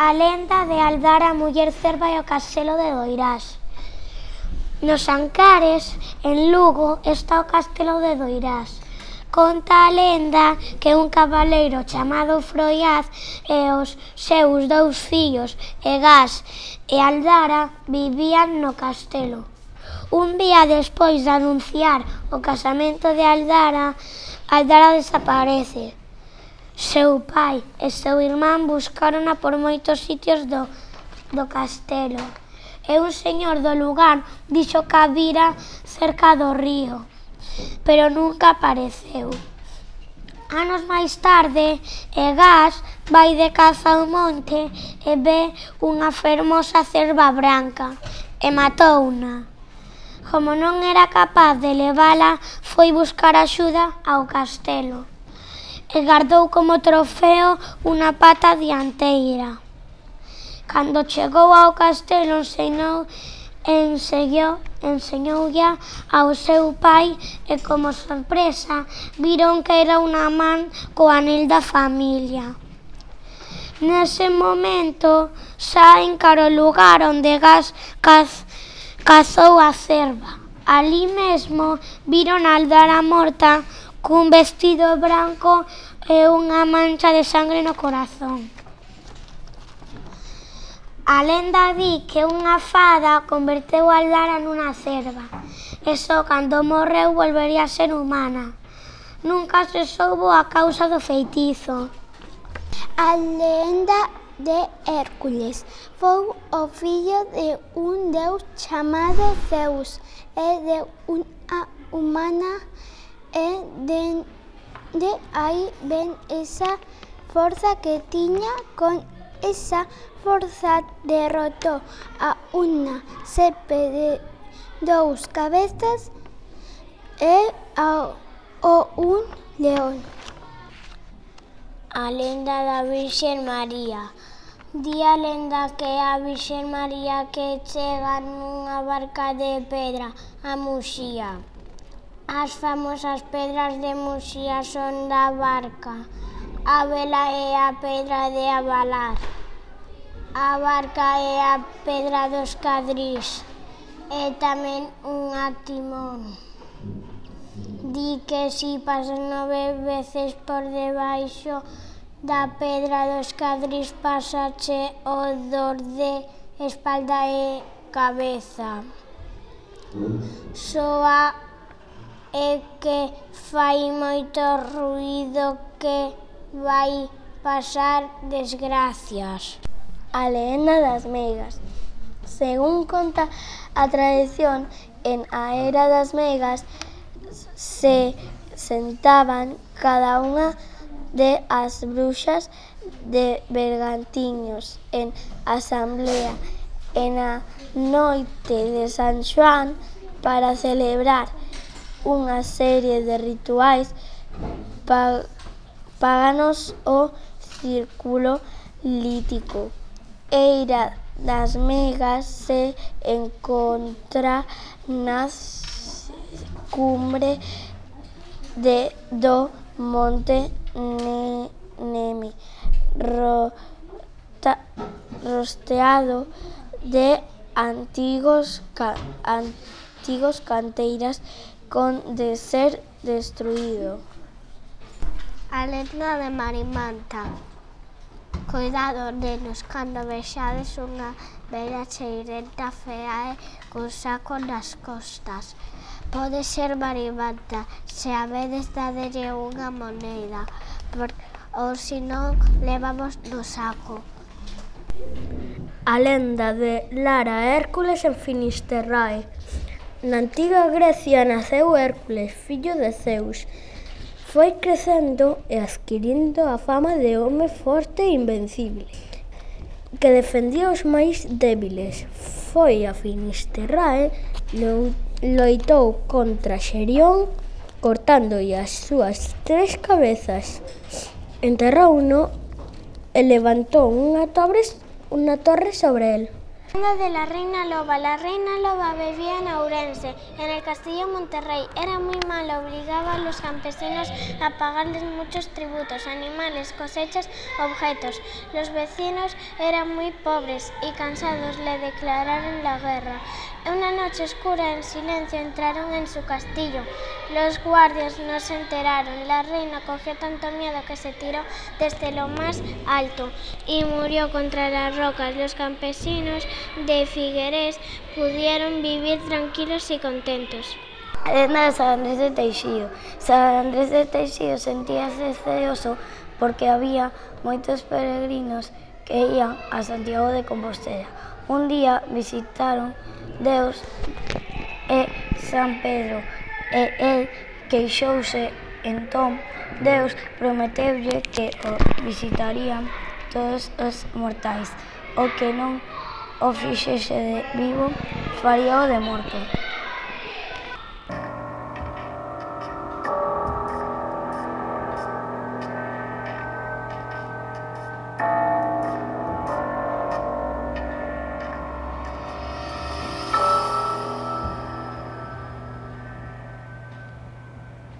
A lenda de Aldara, muller cerva e o castelo de Doirás. Nos Ancares, en Lugo, está o castelo de Doirás. Conta a lenda que un cabaleiro chamado Froiaz e os seus dous fillos, Egás e Aldara, vivían no castelo. Un día despois de anunciar o casamento de Aldara, Aldara desaparece. Seu pai e seu irmán buscárona por moitos sitios do, do castelo e un señor do lugar dixo que a vira cerca do río, pero nunca apareceu. Anos máis tarde, Egas vai de caza ao monte e ve unha fermosa cerva branca e matouna. Como non era capaz de levala, foi buscar axuda ao castelo e gardou como trofeo unha pata dianteira. Cando chegou ao castelo enseñou, enseñou, enseñoulla ao seu pai e como sorpresa viron que era unha man co anel da familia. Nese momento saen caro lugar onde gas caz, cazou a cerva. Alí mesmo viron a aldara morta cun vestido branco e unha mancha de sangre no corazón. A lenda di que unha fada converteu a Lara nunha cerva e só cando morreu volvería a ser humana. Nunca se soubo a causa do feitizo. A lenda de Hércules foi o fillo de un deus chamado Zeus e de unha humana e dende aí ven esa forza que tiña con esa forza derrotou a unha sepe de dous cabezas e ao o un león. A lenda da Virxen María. Di a lenda que a Virxen María que chega nunha barca de pedra a Muxía. As famosas pedras de Muxía son da Barca, a vela é a pedra de Avalar, a barca é a pedra dos cadrís, e tamén unha timón. Di que si pasas nove veces por debaixo da pedra dos cadrís pasache o dor de espalda e cabeza. Soa e que fai moito ruído que vai pasar desgracias. A leyenda das meigas. Según conta a tradición, en a era das meigas se sentaban cada unha de as bruxas de Bergantiños en asamblea en a noite de San Xoán para celebrar unha serie de rituais paganos o círculo lítico. Eira das megas se encontra nas cumbre de, do monte ne, Nemi, rosteado de antigos, ca, antigos canteiras con de ser destruido. A lenda de Marimanta. Cuidado, nenos, cando vexades unha bella cheirenta fea e cun saco nas costas. Pode ser Marimanta, se a vedes dadelle unha moneda, por, ou se non, levamos no saco. A lenda de Lara Hércules en Finisterrae. Na antiga Grecia naceu Hércules, fillo de Zeus. Foi crecendo e adquirindo a fama de home forte e invencible, que defendía os máis débiles. Foi a Finisterrae, loitou contra Xerión, cortándolle as súas tres cabezas. Enterrouno e levantou unha torre, unha torre sobre el. De la reina loba. La reina loba vivía en Ourense, en el castillo Monterrey. Era muy malo, obligaba a los campesinos a pagarles muchos tributos, animales, cosechas, objetos. Los vecinos eran muy pobres y cansados le declararon la guerra. Una noche oscura, en silencio, entraron en su castillo. Los guardias no se enteraron. La reina cogió tanto miedo que se tiró desde lo más alto y murió contra las rocas. Los campesinos de Figueres pudieron vivir tranquilos y contentos. Arena de San Andrés de Teixío. San Andrés de Teixío sentíase ceoso porque había moitos peregrinos que ían a Santiago de Compostela. Un día visitaron Deus e San Pedro e el queixouse entón Deus prometeulle que o visitarían todos os mortais, o que non o fixese de vivo, faríao de morto.